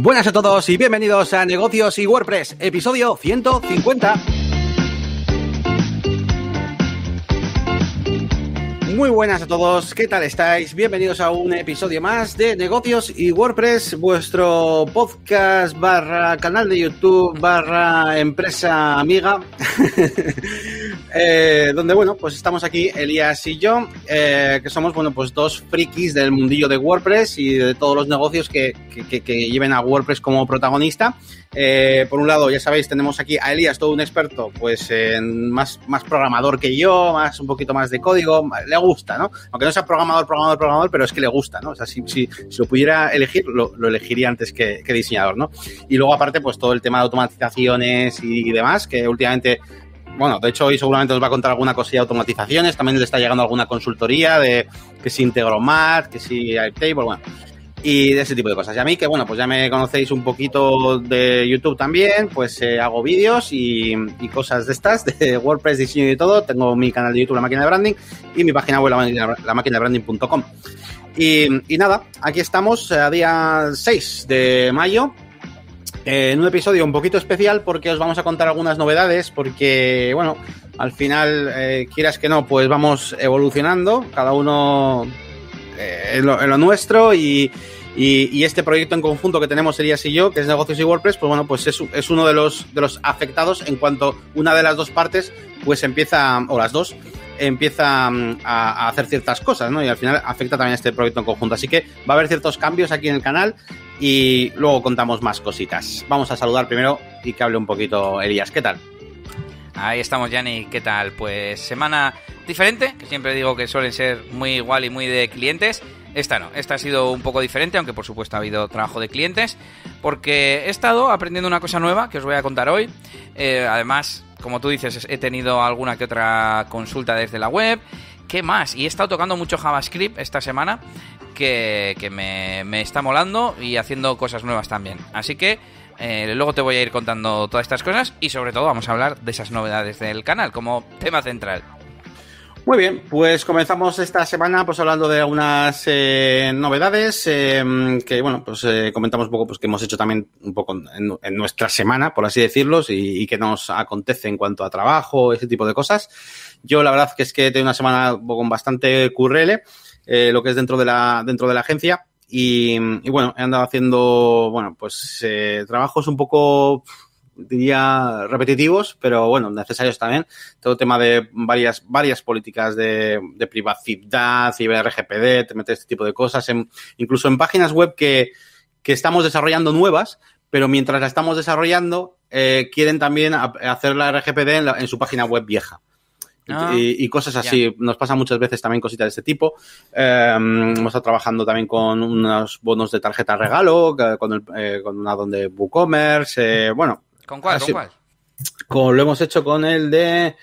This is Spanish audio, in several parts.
Buenas a todos y bienvenidos a Negocios y WordPress, episodio 150. Muy buenas a todos, ¿qué tal estáis? Bienvenidos a un episodio más de Negocios y WordPress, vuestro podcast barra canal de YouTube barra empresa amiga, eh, donde bueno, pues estamos aquí Elías y yo, eh, que somos bueno, pues dos frikis del mundillo de WordPress y de todos los negocios que, que, que lleven a WordPress como protagonista. Eh, por un lado, ya sabéis, tenemos aquí a Elías, todo un experto, pues más, más programador que yo, más un poquito más de código, le gusta, ¿no? Aunque no sea programador, programador, programador, pero es que le gusta, ¿no? O sea, si, si, lo pudiera elegir, lo, elegiría antes que, diseñador, ¿no? Y luego, aparte, pues todo el tema de automatizaciones y, demás, que últimamente bueno, de hecho hoy seguramente os va a contar alguna cosilla de automatizaciones, también le está llegando alguna consultoría de que si Integromat, que si Airtable, bueno, y de ese tipo de cosas. Y a mí, que bueno, pues ya me conocéis un poquito de YouTube también, pues eh, hago vídeos y, cosas de estas, de WordPress, diseño y todo. Tengo mi canal de YouTube, La Máquina de Branding, y mi página web, la, máquina de branding.com. Y, y nada, aquí estamos a día 6 de mayo, en un episodio un poquito especial porque os vamos a contar algunas novedades, porque, bueno, al final, eh, quieras que no, pues vamos evolucionando, cada uno eh, en, lo, nuestro y, y, este proyecto en conjunto que tenemos Elías y yo, que es Negocios y WordPress, pues bueno, pues es, es uno de los, de los afectados en cuanto una de las dos partes pues empieza, o las dos, empieza mm, a, hacer ciertas cosas, ¿no? Y al final afecta también a este proyecto en conjunto. Así que va a haber ciertos cambios aquí en el canal y luego contamos más cositas. Vamos a saludar primero y que hable un poquito Elías. ¿Qué tal? Ahí estamos, Yanni. ¿Qué tal? Pues semana diferente, que siempre digo que suelen ser muy igual y muy de clientes. Esta no, esta ha sido un poco diferente, aunque por supuesto ha habido trabajo de clientes, porque he estado aprendiendo una cosa nueva que os voy a contar hoy. Eh, además, como tú dices, he tenido alguna que otra consulta desde la web. ¿Qué más? Y he estado tocando mucho JavaScript esta semana, que, me, me está molando y haciendo cosas nuevas también. Así que eh, luego te voy a ir contando todas estas cosas y sobre todo vamos a hablar de esas novedades del canal como tema central. Muy bien, pues comenzamos esta semana pues hablando de algunas eh, novedades eh, que bueno pues comentamos un poco pues que hemos hecho también un poco en, nuestra semana por así decirlo y, que nos acontece en cuanto a trabajo ese tipo de cosas. Yo la verdad que es que he tenido una semana con bastante currele lo que es dentro de la dentro de la agencia y, bueno, he andado haciendo, bueno, pues eh, trabajos un poco, diría, repetitivos, pero bueno, necesarios también. Todo el tema de varias, varias políticas de, de privacidad, RGPD, te metes este tipo de cosas, en, incluso en páginas web que, que estamos desarrollando nuevas, pero mientras la estamos desarrollando, eh, quieren también hacer la RGPD en, en su página web vieja. Ah, y, cosas así. Nos pasa muchas veces también cositas de este tipo. Em, hemos estado trabajando también con unos bonos de tarjeta regalo, con, el, eh, con una donde WooCommerce. Eh, bueno. ¿Con cuál? ¿Con cuál? Con, lo hemos hecho con el de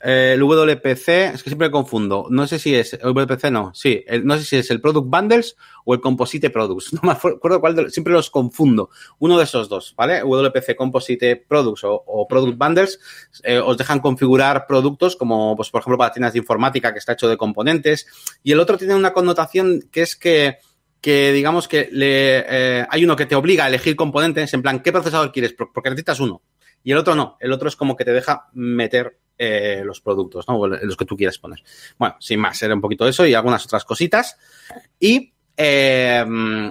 eh, el WPC, es que siempre confundo. No sé si es el WPC, no, sí. no sé si es el Product Bundles o el Composite Products. No me acuerdo cuál, de, siempre los confundo. Uno de esos dos, ¿vale? WPC Composite Products o, Product Bundles eh, os dejan configurar productos como, pues, por ejemplo, para tiendas de informática que está hecho de componentes. Y el otro tiene una connotación que es que que digamos que le, eh, hay uno que te obliga a elegir componentes en plan, ¿qué procesador quieres? Porque necesitas uno. Y el otro no. El otro es como que te deja meter eh, los productos, ¿no? Los que tú quieras poner. Bueno, sin más, era un poquito eso y algunas otras cositas. Y, eh,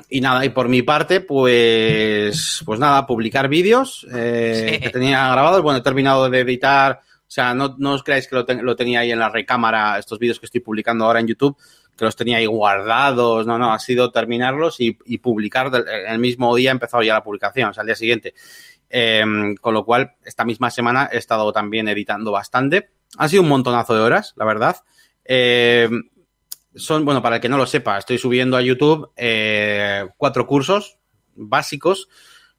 y nada, y por mi parte, pues, pues nada, publicar vídeos eh, que tenía grabados. Bueno, he terminado de editar. O sea, no, no os creáis que lo, lo tenía ahí en la recámara, estos vídeos que estoy publicando ahora en YouTube que los tenía ahí guardados, no, no, ha sido terminarlos y, publicar el mismo día, he empezado ya la publicación, o sea, al día siguiente. Em, con lo cual, esta misma semana he estado también editando bastante. Ha sido un montonazo de horas, la verdad. Em, son, bueno, para el que no lo sepa, estoy subiendo a YouTube eh, cuatro cursos básicos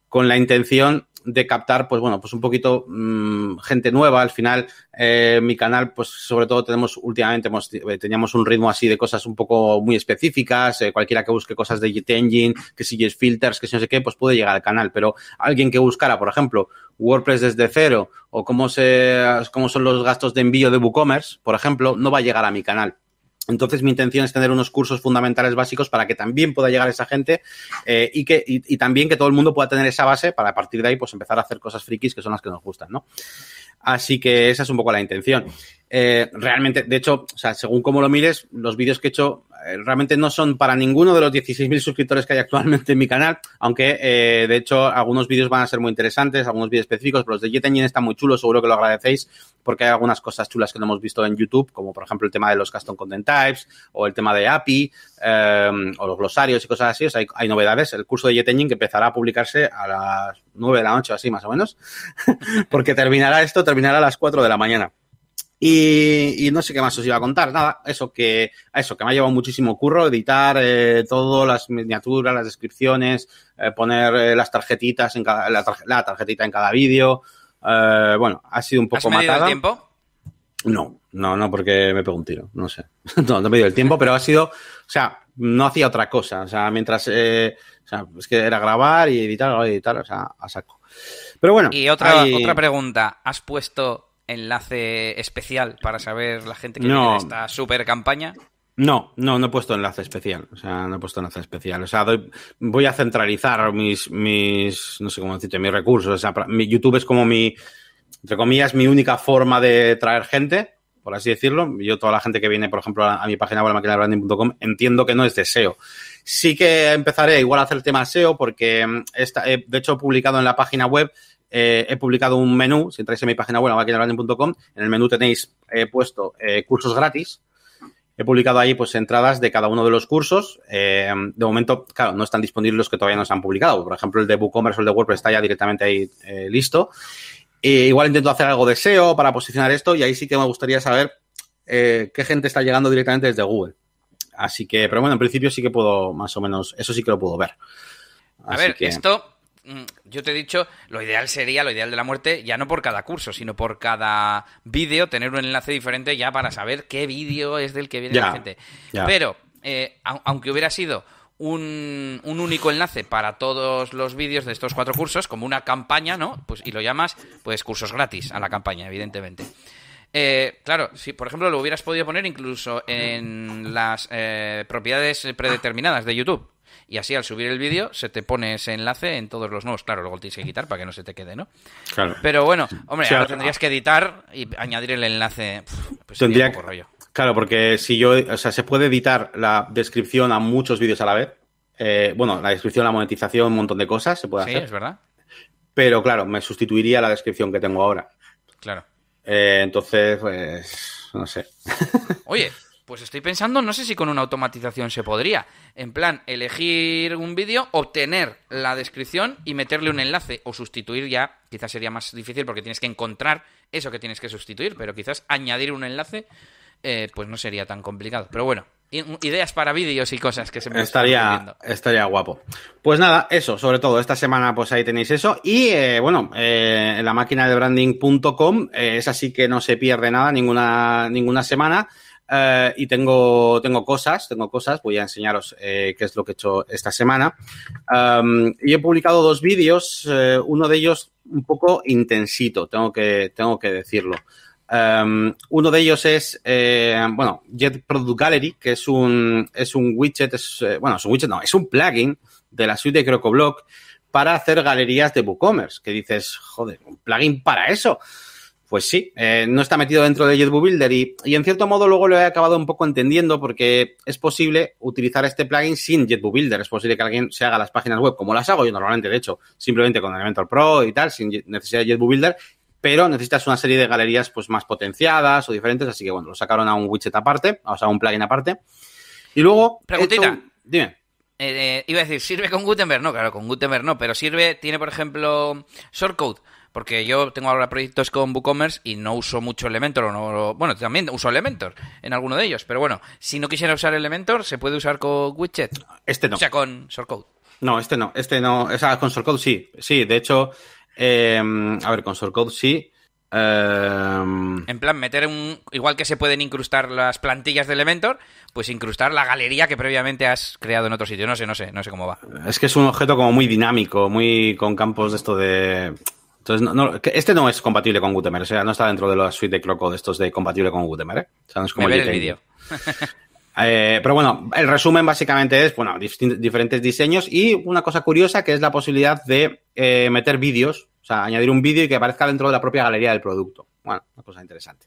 con la intención de captar, pues bueno, pues un poquito mmm, gente nueva. Al final, eh, mi canal, pues sobre todo tenemos últimamente, hemos, eh, teníamos un ritmo así de cosas un poco muy específicas. Eh, cualquiera que busque cosas de Jet Engine, que si es filters, que si no sé qué, pues puede llegar al canal. Pero alguien que buscara, por ejemplo, WordPress desde cero o cómo, se, cómo son los gastos de envío de WooCommerce, por ejemplo, no va a llegar a mi canal. Entonces, mi intención es tener unos cursos fundamentales básicos para que también pueda llegar esa gente eh, y, que, y, y, también que todo el mundo pueda tener esa base para a partir de ahí pues empezar a hacer cosas frikis que son las que nos gustan, ¿no? Así que esa es un poco la intención. Eh, realmente, de hecho, o sea, según cómo lo mires, los vídeos que he hecho eh, realmente no son para ninguno de los 16.000 suscriptores que hay actualmente en mi canal, aunque eh, de hecho algunos vídeos van a ser muy interesantes, algunos vídeos específicos, pero los de JetEngine están muy chulos, seguro que lo agradecéis, porque hay algunas cosas chulas que no hemos visto en YouTube, como por ejemplo el tema de los custom content types, o el tema de API, eh, o los glosarios y cosas así, o sea, hay, hay novedades. El curso de JetEngine que empezará a publicarse a las 9 de la noche, así más o menos, porque terminará esto, terminará a las 4 de la mañana. Y, y, no sé qué más os iba a contar. Nada, eso que, eso, que me ha llevado muchísimo curro, editar eh, todo, las miniaturas, las descripciones, eh, poner eh, las tarjetitas en cada, la, tarje, la tarjetita en cada vídeo. Eh, bueno, ha sido un poco ¿Has matada. el tiempo? No, no, no, porque me pego un tiro, no sé. no, no he medido el tiempo, pero ha sido, o sea, no hacía otra cosa. O sea, mientras, o sea, es que era grabar y editar, editar, o sea, a saco. Pero bueno. Y otra, hay... otra pregunta, ¿has puesto enlace especial para saber la gente que No. viene de esta super campaña? No, no, no he puesto enlace especial. O sea, no he puesto enlace especial. O sea, doy- voy a centralizar mis, mis, no sé cómo decirte, mis recursos. O sea, mi YouTube es como mi, entre comillas, mi única forma de traer gente, por así decirlo. Yo, toda la gente que viene, por ejemplo, a, a mi página web, maquinadebranding.com, entiendo que no es de SEO. Sí que empezaré igual a hacer el tema SEO porque mm, esta, de hecho, he publicado en la página web eh, he publicado un menú, si entráis en mi página web, en el menú tenéis eh, puesto eh, cursos gratis. He publicado ahí pues entradas de cada uno de los cursos. Eh, de momento, claro, no están disponibles los que todavía no se han publicado. Por ejemplo, el de WooCommerce o el de WordPress está ya directamente ahí listo. E igual intento hacer algo de SEO para posicionar esto y ahí sí que me gustaría saber qué gente está llegando directamente desde Google. Así que, pero bueno, en principio sí que puedo más o menos, eso sí que lo puedo ver. A ver, que- esto, yo te he dicho, lo ideal sería, lo ideal de la muerte, ya no por cada curso, sino por cada vídeo, tener un enlace diferente ya para saber qué vídeo es del que viene la gente. Pero, eh, au- aunque hubiera sido un, un único enlace para todos los vídeos de estos cuatro cursos, como una campaña, ¿no? Pues, y lo llamas, pues, cursos gratis a la campaña, evidentemente. Eh, claro, si por ejemplo lo hubieras podido poner incluso en las eh, propiedades predeterminadas de YouTube. Y así al subir el vídeo se te pone ese enlace en todos los nuevos. Claro, luego lo tienes que quitar para que no se te quede, ¿no? Claro. Pero bueno, hombre, Sí, ahora tendrías que editar y añadir el enlace. Pues Tendría un poco rollo. Claro, porque si yo, o sea, se puede editar la descripción a muchos vídeos a la vez. Eh, bueno, la descripción, la monetización, un montón de cosas se puede Sí, hacer. es verdad. Pero claro, me sustituiría la descripción que tengo ahora. Claro. Eh, entonces, pues, no sé. Oye, pues estoy pensando, no sé si con una automatización se podría. En plan, elegir un vídeo, obtener la descripción y meterle un enlace. O sustituir ya, quizás sería más difícil porque tienes que encontrar eso que tienes que sustituir. Pero quizás añadir un enlace, eh, pues no sería tan complicado. Pero bueno, ideas para vídeos y cosas que se me Estaría, estaría guapo. Pues nada, eso, sobre todo, esta semana pues ahí tenéis eso. Y eh, bueno, eh, en la máquina de branding.com, eh, es así que no se pierde nada ninguna, ninguna semana. Eh, y tengo, tengo cosas, tengo cosas, voy a enseñaros eh, qué es lo que he hecho esta semana. Y he publicado dos vídeos, eh, uno de ellos un poco intensito, tengo que, tengo que decirlo. Uno de ellos es, bueno, Jet Product Gallery, que es un, es un widget, es, bueno, es un widget, no, es un plugin de la suite de CrocoBlock para hacer galerías de WooCommerce. Que dices, joder, un plugin para eso. Pues sí, eh, no está metido dentro de JetBoo Builder y, y en cierto modo luego lo he acabado un poco entendiendo porque es posible utilizar este plugin sin JetBoo Builder. Es posible que alguien se haga las páginas web como las hago yo normalmente, de hecho, simplemente con Elementor Pro y tal, sin necesidad de JetBoo Builder, pero necesitas una serie de galerías pues más potenciadas o diferentes, así que bueno, lo sacaron a un widget aparte, o sea, a un plugin aparte. Y luego... he Preguntita. hecho Dime. Eh, iba a decir, ¿sirve con Gutenberg? No, claro, con Gutenberg no, pero sirve, tiene por ejemplo shortcode. Porque yo tengo ahora proyectos con WooCommerce y no uso mucho Elementor. No, bueno, también uso Elementor en alguno de ellos. Pero bueno, si no quisiera usar Elementor, se puede usar con Widget. Este no. O sea, con shortcode. No, este no, este no. O sea, con Shortcode sí. Sí, de hecho, eh, a ver, con Shortcode sí. Eh, En plan, meter un. Igual que se pueden incrustar las plantillas de Elementor, pues incrustar la galería que previamente has creado en otro sitio. No sé, no sé, no sé cómo va. es que es un objeto como muy dinámico, muy con campos de esto de. Entonces, no, no, que este no es compatible con Gutenberg, o sea, no está dentro de la suite de Croco de estos de compatible con Gutenberg, ¿eh? O sea, no es como el vídeo. Eh, pero bueno, el resumen básicamente es, bueno, diferentes diseños y una cosa curiosa que es la posibilidad de eh, meter vídeos, o sea, añadir un vídeo y que aparezca dentro de la propia galería del producto. Bueno, una cosa interesante.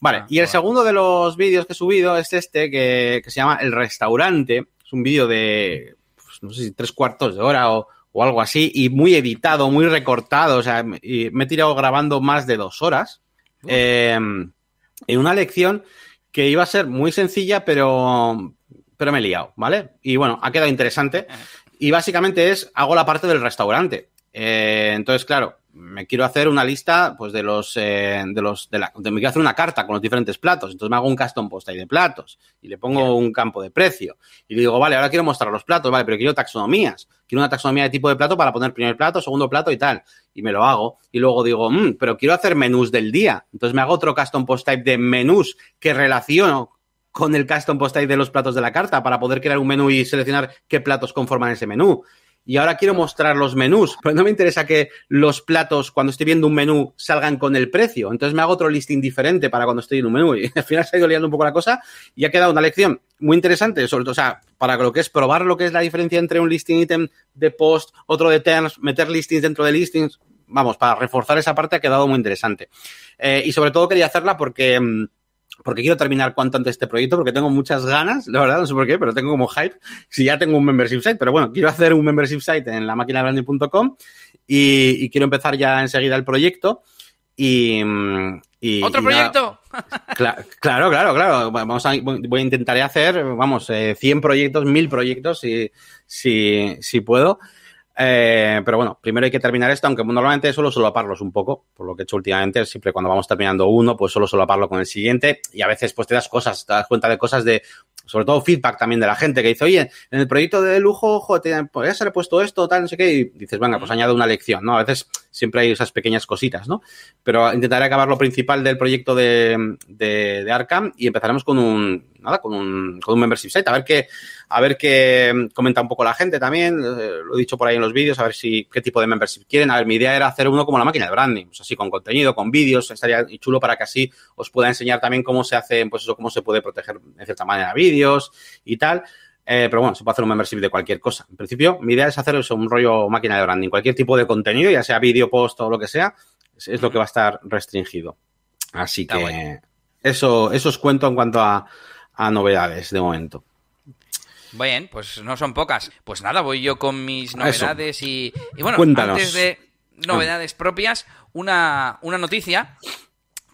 Vale, ah, y el segundo de los vídeos que he subido es este que, se llama El Restaurante. Es un vídeo de, pues, no sé si tres cuartos de hora o, algo así, y muy editado, muy recortado. O sea, me he tirado grabando más de dos horas. Em, en una lección que iba a ser muy sencilla, pero, pero me he liado, ¿vale? Y bueno, ha quedado interesante. Y básicamente es, hago la parte del restaurante. Eh, entonces, claro, me quiero hacer una lista, pues, de los, eh, de los, de la, me quiero hacer una carta con los diferentes platos. Entonces me hago un custom post ahí de platos y le pongo un campo de precio. Y le digo, vale, ahora quiero mostrar los platos, vale, pero quiero taxonomías. Quiero una taxonomía de tipo de plato para poner primer plato, segundo plato y tal. Y me lo hago. Y luego digo, mmm, pero quiero hacer menús del día. Entonces me hago otro custom post type de menús que relaciono con el custom post type de los platos de la carta para poder crear un menú y seleccionar qué platos conforman ese menú y ahora quiero mostrar los menús, pero no me interesa que los platos, cuando estoy viendo un menú, salgan con el precio. Entonces me hago otro listing diferente para cuando estoy en un menú. Y al final se ha ido liando un poco la cosa y ha quedado una lección muy interesante, sobre todo, o sea, para lo que es probar lo que es la diferencia entre un listing item de post, otro de terms, meter listings dentro de listings. Vamos, para reforzar esa parte ha quedado muy interesante. Eh, y sobre todo quería hacerla porque mm, porque quiero terminar cuanto antes este proyecto, porque tengo muchas ganas, la verdad, no sé por qué, pero tengo como hype, si ya tengo un membership site, pero bueno, quiero hacer un membership site en la máquina branding.com y, y quiero empezar ya enseguida el proyecto. Y, y ¿Otro proyecto? claro, claro, claro. Vamos a, voy a intentar hacer, vamos, 100 eh, proyectos, 1000 proyectos, si, si, si puedo. Eh, pero bueno, primero hay que terminar esto, aunque normalmente suelo solaparlos un poco, por lo que he hecho últimamente, siempre cuando vamos terminando uno, pues solo solaparlo con el siguiente y a veces pues te das cosas, te das cuenta de cosas de, sobre todo feedback también de la gente que dice, oye, en el proyecto de lujo, ojo, te, podría ser puesto esto, tal, no sé qué, y dices, venga, pues añado una lección, ¿no? A veces siempre hay esas pequeñas cositas, ¿no? Pero intentaré acabar lo principal del proyecto de, de, de Arkham y empezaremos con un, nada, con un, con un membership site, a ver qué, a ver qué mm, comenta un poco la gente también, eh, lo he dicho por ahí en los vídeos, a ver si qué tipo de membership quieren. A ver, mi idea era hacer uno como la máquina de branding, pues así con contenido, con vídeos, estaría chulo para que así os pueda enseñar también cómo se hace, pues eso, cómo se puede proteger de cierta manera vídeos y tal. Eh, pero bueno, se puede hacer un membership de cualquier cosa. En principio, mi idea es hacer eso, un rollo máquina de branding. Cualquier tipo de contenido, ya sea vídeo, post o lo que sea, es, lo que va a estar restringido. Así que eso, eso os cuento en cuanto a, a novedades de momento. Bien, pues no son pocas. Pues nada, voy yo con mis novedades y, bueno, antes de novedades propias, una, una noticia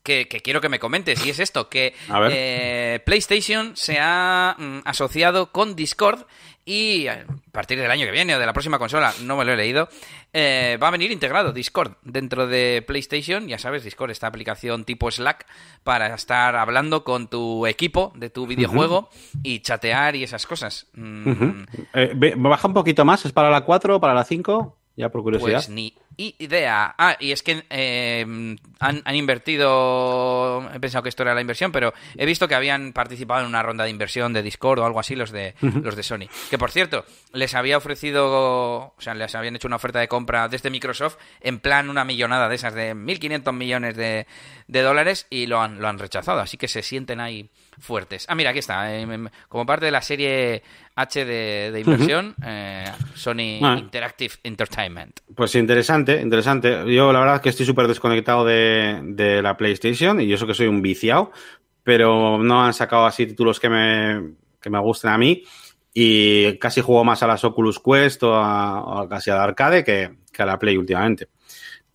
que, quiero que me comentes y es esto, que eh, PlayStation se ha mm, asociado con Discord y a partir del año que viene o de la próxima consola, no me lo he leído, eh, va a venir integrado Discord dentro de PlayStation. Ya sabes, Discord, esta aplicación tipo Slack para estar hablando con tu equipo de tu videojuego y chatear y esas cosas. Mm. Eh, baja un poquito más, ¿es para la 4 o para la 5? Ya por curiosidad. Pues ni idea. Ah, y es que eh, han, invertido. He pensado que esto era la inversión, pero he visto que habían participado en una ronda de inversión de Discord o algo así, los de, los de Sony. Que por cierto, les había ofrecido. O sea, les habían hecho una oferta de compra desde Microsoft en plan una millonada de esas de 1.500 millones de, de dólares y lo han, lo han rechazado. Así que se sienten ahí fuertes. Ah, mira, aquí está. Eh, como parte de la serie H de, inversión, eh, Sony ah. Interactive Entertainment. Pues interesante, interesante. Yo la verdad es que estoy súper desconectado de, de, la PlayStation y yo sé que soy un viciado, pero no han sacado así títulos que me, que me gusten a mí y casi juego más a las Oculus Quest o, a, casi a la arcade que, que a la Play últimamente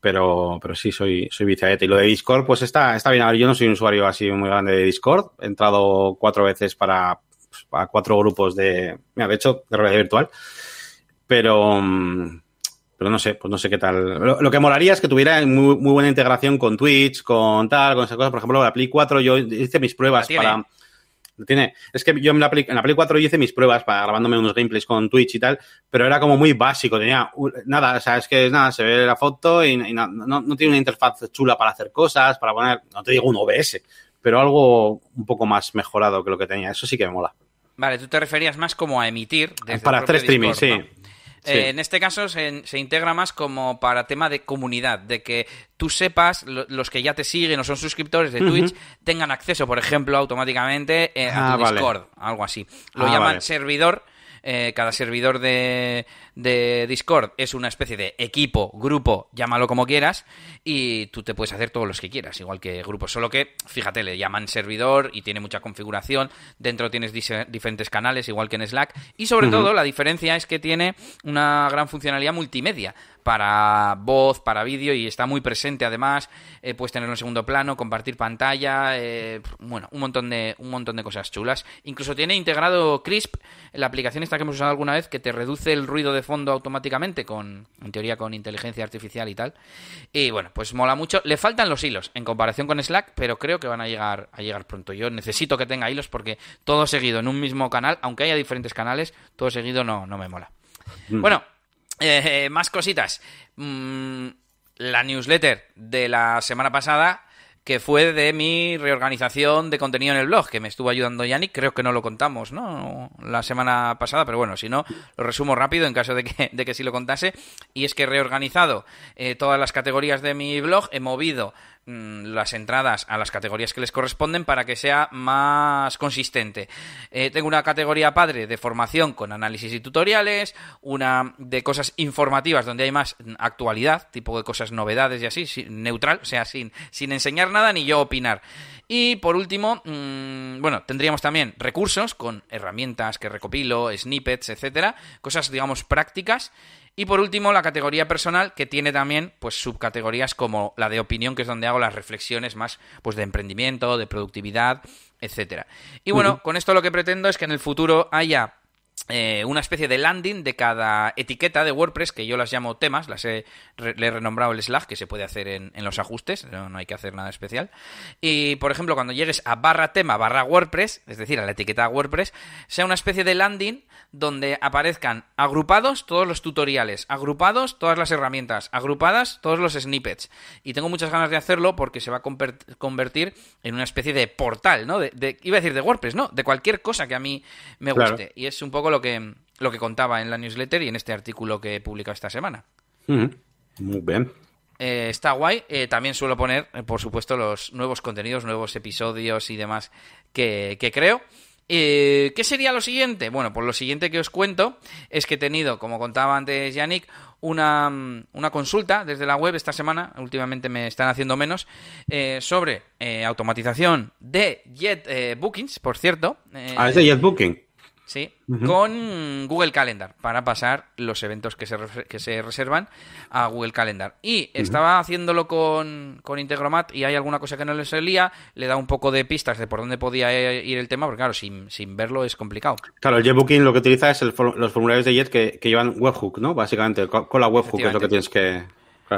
pero, pero sí soy, soy. Y lo de Discord, pues está, está bien. A ver, yo no soy un usuario así muy grande de Discord. He entrado cuatro veces para, para cuatro grupos de, mira, de hecho, de realidad virtual. Pero, pero no sé, pues no sé qué tal. Lo, que molaría es que tuviera muy, muy, buena integración con Twitch, con tal, con esas cosas. Por ejemplo, la Play 4 yo hice mis pruebas para tiene, es que yo en la, Play, en la Play 4 hice mis pruebas para grabándome unos gameplays con Twitch y tal, pero era como muy básico, tenía nada, o sea, es que nada, se ve la foto y, no, no, tiene una interfaz chula para hacer cosas, para poner, no te digo un OBS, pero algo un poco más mejorado que lo que tenía, eso sí que me mola. Vale, tú te referías más como a emitir Para hacer streaming, sí. Eh, en este caso se, integra más como para tema de comunidad, de que tú sepas, los que ya te siguen o son suscriptores de Twitch, tengan acceso, por ejemplo, automáticamente eh, a ah, tu Discord, algo así. Lo ah, llaman servidor eh, cada servidor de, de, Discord es una especie de equipo, grupo, llámalo como quieras, y tú te puedes hacer todos los que quieras, igual que grupos. Solo que, fíjate, le llaman servidor y tiene mucha configuración. Dentro tienes diferentes canales, igual que en Slack. Y sobre todo, la diferencia es que tiene una gran funcionalidad multimedia para voz, para vídeo y está muy presente además. Eh, puedes tenerlo en segundo plano, compartir pantalla, eh, bueno, un montón de un montón de cosas chulas. Incluso tiene integrado Crisp, la aplicación esta que hemos usado alguna vez que te reduce el ruido de fondo automáticamente con en teoría con inteligencia artificial y tal. Y bueno, pues mola mucho. Le faltan los hilos en comparación con Slack, pero creo que van a llegar a llegar pronto. Yo necesito que tenga hilos porque todo seguido en un mismo canal, aunque haya diferentes canales, todo seguido no no me mola. Mm. Bueno, eh, más cositas. Mm, la newsletter de la semana pasada que fue de mi reorganización de contenido en el blog, que me estuvo ayudando Yannick, creo que no lo contamos, ¿no? La semana pasada, pero bueno, si no, lo resumo rápido en caso de que, de que sí lo contase. Y es que he reorganizado eh, todas las categorías de mi blog, he movido las entradas a las categorías que les corresponden para que sea más consistente. Eh, tengo una categoría padre de formación con análisis y tutoriales, una de cosas informativas donde hay más actualidad, tipo de cosas novedades y así, neutral, o sea, sin, sin enseñar nada ni yo opinar. Y por último, mm, bueno, tendríamos también recursos con herramientas que recopilo, snippets, etcétera, cosas digamos prácticas y por último, la categoría personal, que tiene también pues subcategorías como la de opinión, que es donde hago las reflexiones más pues de emprendimiento, de productividad, etcétera. Y bueno, con esto lo que pretendo es que en el futuro haya eh, una especie de landing de cada etiqueta de WordPress, que yo las llamo temas, las he, le he renombrado el slash, que se puede hacer en, los ajustes, no, no, hay que hacer nada especial. Y, por ejemplo, cuando llegues a barra tema, barra WordPress, es decir, a la etiqueta WordPress, sea una especie de landing donde aparezcan agrupados todos los tutoriales, agrupados todas las herramientas, agrupadas todos los snippets. Y tengo muchas ganas de hacerlo porque se va a convertir en una especie de portal, ¿no? De, iba a decir de WordPress, ¿no? De cualquier cosa que a mí me guste. Y es un poco lo que, lo que contaba en la newsletter y en este artículo que he publicado esta semana. Muy bien. Eh, está guay. Eh, también suelo poner, eh, por supuesto, los nuevos contenidos, nuevos episodios y demás que, que creo. Eh, ¿Qué sería lo siguiente? Bueno, pues lo siguiente que os cuento es que he tenido, como contaba antes Yannick, una, una consulta desde la web esta semana, últimamente me están haciendo menos, eh, sobre eh, automatización de Jet Bookings, por cierto. ah, es de Jet Booking. Sí, con Google Calendar para pasar los eventos que se, que se reservan a Google Calendar. Y estaba haciéndolo con, con, Integromat y hay alguna cosa que no le salía, le da un poco de pistas de por dónde podía ir el tema, porque claro, sin, sin verlo es complicado. Claro, el JetBooking lo que utiliza es los formularios de Jet que, que, llevan webhook, ¿no? Básicamente, con la webhook es lo que tienes que...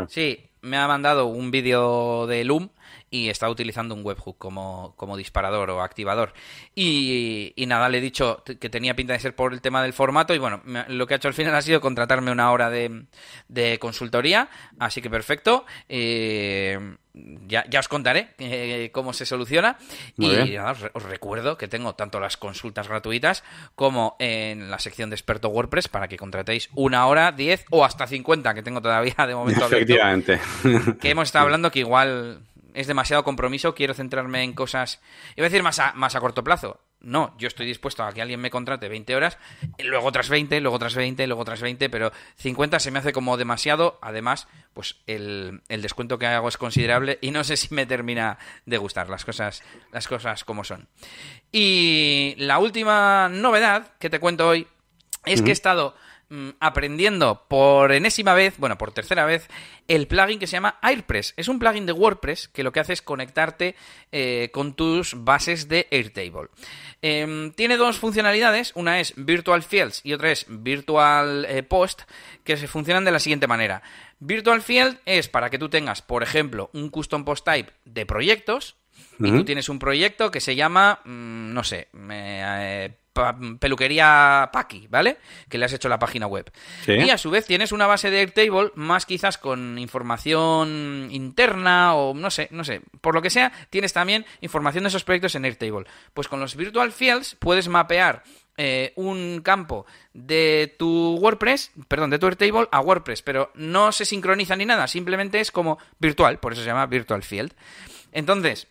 Sí, me ha mandado un vídeo de Loom y estaba utilizando un webhook como, como disparador o activador. Y, nada, le he dicho que tenía pinta de ser por el tema del formato y bueno, lo que ha hecho al final ha sido contratarme una hora de, de consultoría, así que perfecto. Eh, ya, ya, os contaré eh, cómo se soluciona. y nada, os, recuerdo que tengo tanto las consultas gratuitas como en la sección de experto WordPress para que contratéis una hora, diez o hasta cincuenta que tengo todavía de momento. Efectivamente. Que hemos estado hablando que igual es demasiado compromiso, quiero centrarme en cosas, iba a decir más a, más a corto plazo. No, yo estoy dispuesto a que alguien me contrate 20 horas, luego otras 20, luego otras 20, luego otras 20, pero 50 se me hace como demasiado. Además, pues el, el descuento que hago es considerable y no sé si me termina de gustar las cosas, las cosas como son. Y la última novedad que te cuento hoy es que he estado aprendiendo por enésima vez, bueno, por tercera vez, el plugin que se llama Airpress. Es un plugin de WordPress que lo que hace es conectarte eh, con tus bases de Airtable. Em, tiene dos funcionalidades, una es Virtual Fields y otra es Virtual eh, Post, que se funcionan de la siguiente manera. Virtual Field es para que tú tengas, por ejemplo, un custom post type de proyectos, y tú tienes un proyecto que se llama, mm, no sé, eh, peluquería Paki, ¿vale? Que le has hecho la página web. Y a su vez tienes una base de Airtable más quizás con información interna o no sé, no sé, por lo que sea, tienes también información de esos proyectos en Airtable. Pues con los Virtual Fields puedes mapear eh, un campo de tu WordPress, perdón, de tu Airtable a WordPress, pero no se sincroniza ni nada, simplemente es como virtual, por eso se llama Virtual Field. Entonces,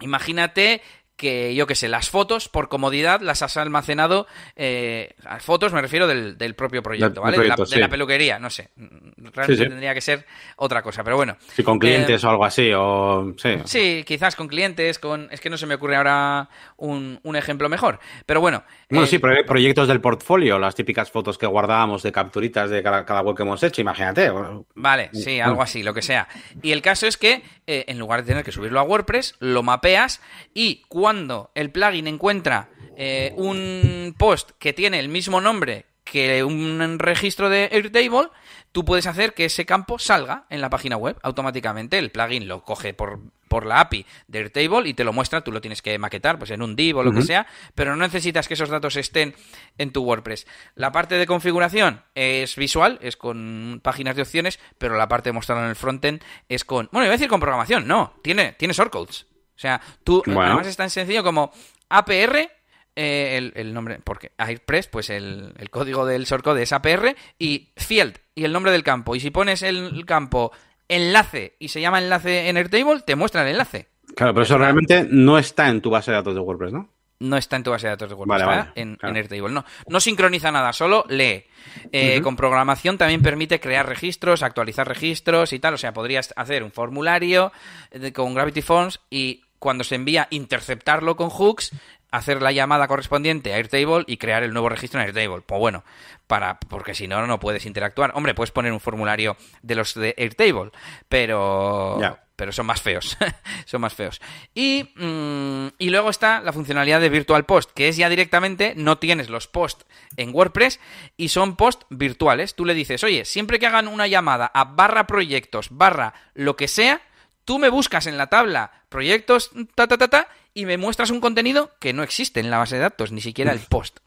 imagínate que yo que sé, las fotos por comodidad las has almacenado, eh, fotos me refiero del, propio proyecto, ¿vale? de, la, peluquería, no sé, realmente tendría que ser otra cosa, pero bueno. Sí, con clientes eh, o algo así, o sí. Sí, quizás con clientes, con, es que no se me ocurre ahora un, ejemplo mejor, pero bueno. Bueno, sí, eh, proyectos del portfolio, las típicas fotos que guardábamos de capturitas de cada, web que hemos hecho, imagínate. Vale, sí, algo así, lo que sea. Y el caso es que en lugar de tener que subirlo a WordPress, lo mapeas y cuando el plugin encuentra eh, un post que tiene el mismo nombre que un registro de Airtable, tú puedes hacer que ese campo salga en la página web automáticamente. El plugin lo coge por, por la API de Airtable y te lo muestra. Tú lo tienes que maquetar pues en un div o lo que sea, pero no necesitas que esos datos estén en tu WordPress. La parte de configuración es visual, es con páginas de opciones, pero la parte de mostrarlo en el frontend es con. Bueno, iba a decir con programación, no, tiene, tiene shortcodes. O sea, tú, además es tan sencillo como APR, eh, el, nombre, porque AirPress, pues el, código del shortcode es APR, y Field, y el nombre del campo. Y si pones el campo enlace y se llama enlace en Airtable, te muestra el enlace. Claro, pero eso realmente no está en tu base de datos de WordPress, ¿no? No está en tu base de datos de WordPress, vale, en, Airtable. No, no sincroniza nada, solo lee. Eh, con programación también permite crear registros, actualizar registros y tal. O sea, podrías hacer un formulario eh, con Gravity Forms y cuando se envía, interceptarlo con hooks, hacer la llamada correspondiente a Airtable y crear el nuevo registro en Airtable. Pues bueno, para, porque si no, no puedes interactuar. Hombre, puedes poner un formulario de los de Airtable, pero, pero son más feos. son más feos. Y, mm, y luego está la funcionalidad de Virtual Post, que es ya directamente, no tienes los posts en WordPress y son posts virtuales. Tú le dices, oye, siempre que hagan una llamada a barra proyectos, barra lo que sea, tú me buscas en la tabla proyectos, ta, ta, ta, ta, y me muestras un contenido que no existe en la base de datos, ni siquiera el post.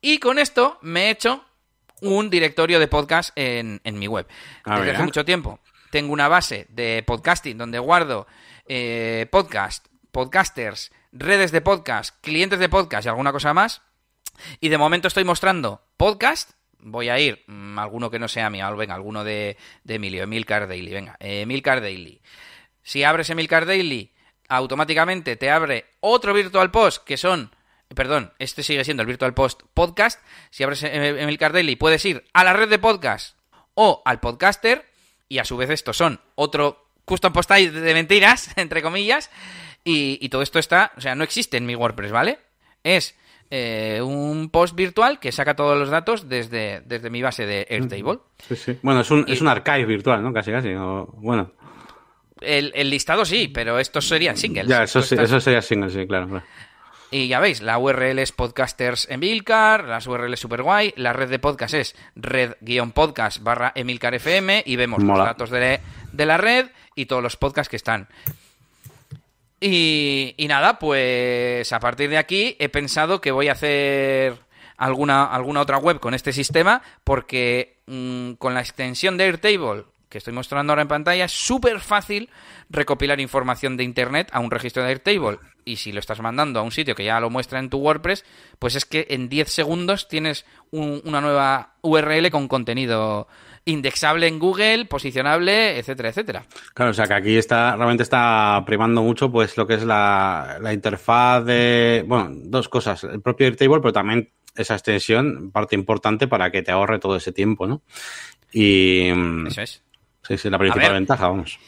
Y con esto me he hecho un directorio de podcast en, mi web. Ah, Desde hace mucho tiempo tengo una base de podcasting donde guardo eh, podcast, podcasters, redes de podcast, clientes de podcast y alguna cosa más. Y de momento estoy mostrando podcast. Voy a ir, mm, alguno que no sea mío, venga, alguno de, de Emilio, Emilcar Daily, venga, Emilcar Daily. Si abres Emilcar Daily, automáticamente te abre otro Virtual Post que son perdón, este sigue siendo el Virtual Post Podcast. Si abres Emilcar Daily, puedes ir a la red de podcast o al podcaster. Y a su vez, estos son otro custom post de mentiras, entre comillas. Y, todo esto está, o sea, no existe en mi WordPress, ¿vale? Es eh, un post virtual que saca todos los datos desde, desde mi base de Airtable. Sí, sí. Bueno, es un, es un archive virtual, ¿no? Casi, casi. bueno. El, listado sí, pero estos serían singles. Ya, eso, sería singles, sí, claro, Y ya veis, la URL es podcasters Emilcar, las URL super guay, la red de podcast es red-podcast barra Emilcar FM y vemos los datos de, la red y todos los podcasts que están. Y, nada, pues a partir de aquí he pensado que voy a hacer alguna, alguna otra web con este sistema porque mm, con la extensión de Airtable que estoy mostrando ahora en pantalla, es súper fácil recopilar información de Internet a un registro de Airtable. Y si lo estás mandando a un sitio que ya lo muestra en tu WordPress, pues es que en 10 segundos tienes una nueva URL con contenido indexable en Google, posicionable, etcétera, etcétera. Claro, o sea que aquí está, realmente está primando mucho pues lo que es la, la interfaz de, bueno, dos cosas, el propio Airtable, pero también esa extensión, parte importante para que te ahorre todo ese tiempo, ¿no? Y... Eso es. Sí, sí, la principal ventaja, vamos.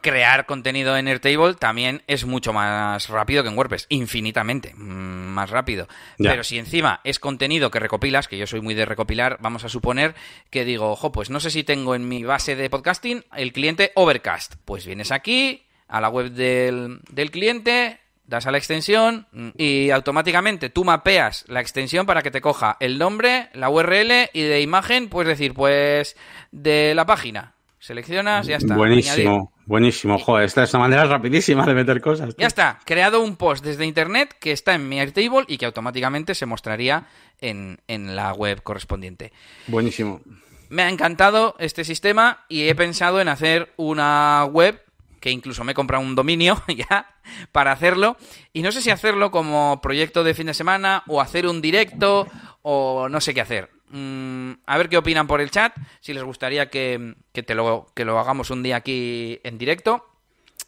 Crear contenido en Airtable también es mucho más rápido que en WordPress, infinitamente mm, más rápido. Pero si encima es contenido que recopilas, que yo soy muy de recopilar, vamos a suponer que digo, ojo, pues no sé si tengo en mi base de podcasting el cliente Overcast. Pues vienes aquí a la web del, del cliente, das a la extensión y automáticamente tú mapeas la extensión para que te coja el nombre, la URL y de imagen, puedes decir, pues de la página Seleccionas, ya está. Buenísimo, buenísimo. Joder, esta es una manera rapidísima de meter cosas. Ya está, creado un post desde internet que está en mi Airtable y que automáticamente se mostraría en, en la web correspondiente. Buenísimo. Me ha encantado este sistema y he pensado en hacer una web que incluso me he comprado un dominio ya para hacerlo. Y no sé si hacerlo como proyecto de fin de semana o hacer un directo o no sé qué hacer. Mm, a ver qué opinan por el chat, si les gustaría que, que, te lo, que lo hagamos un día aquí en directo.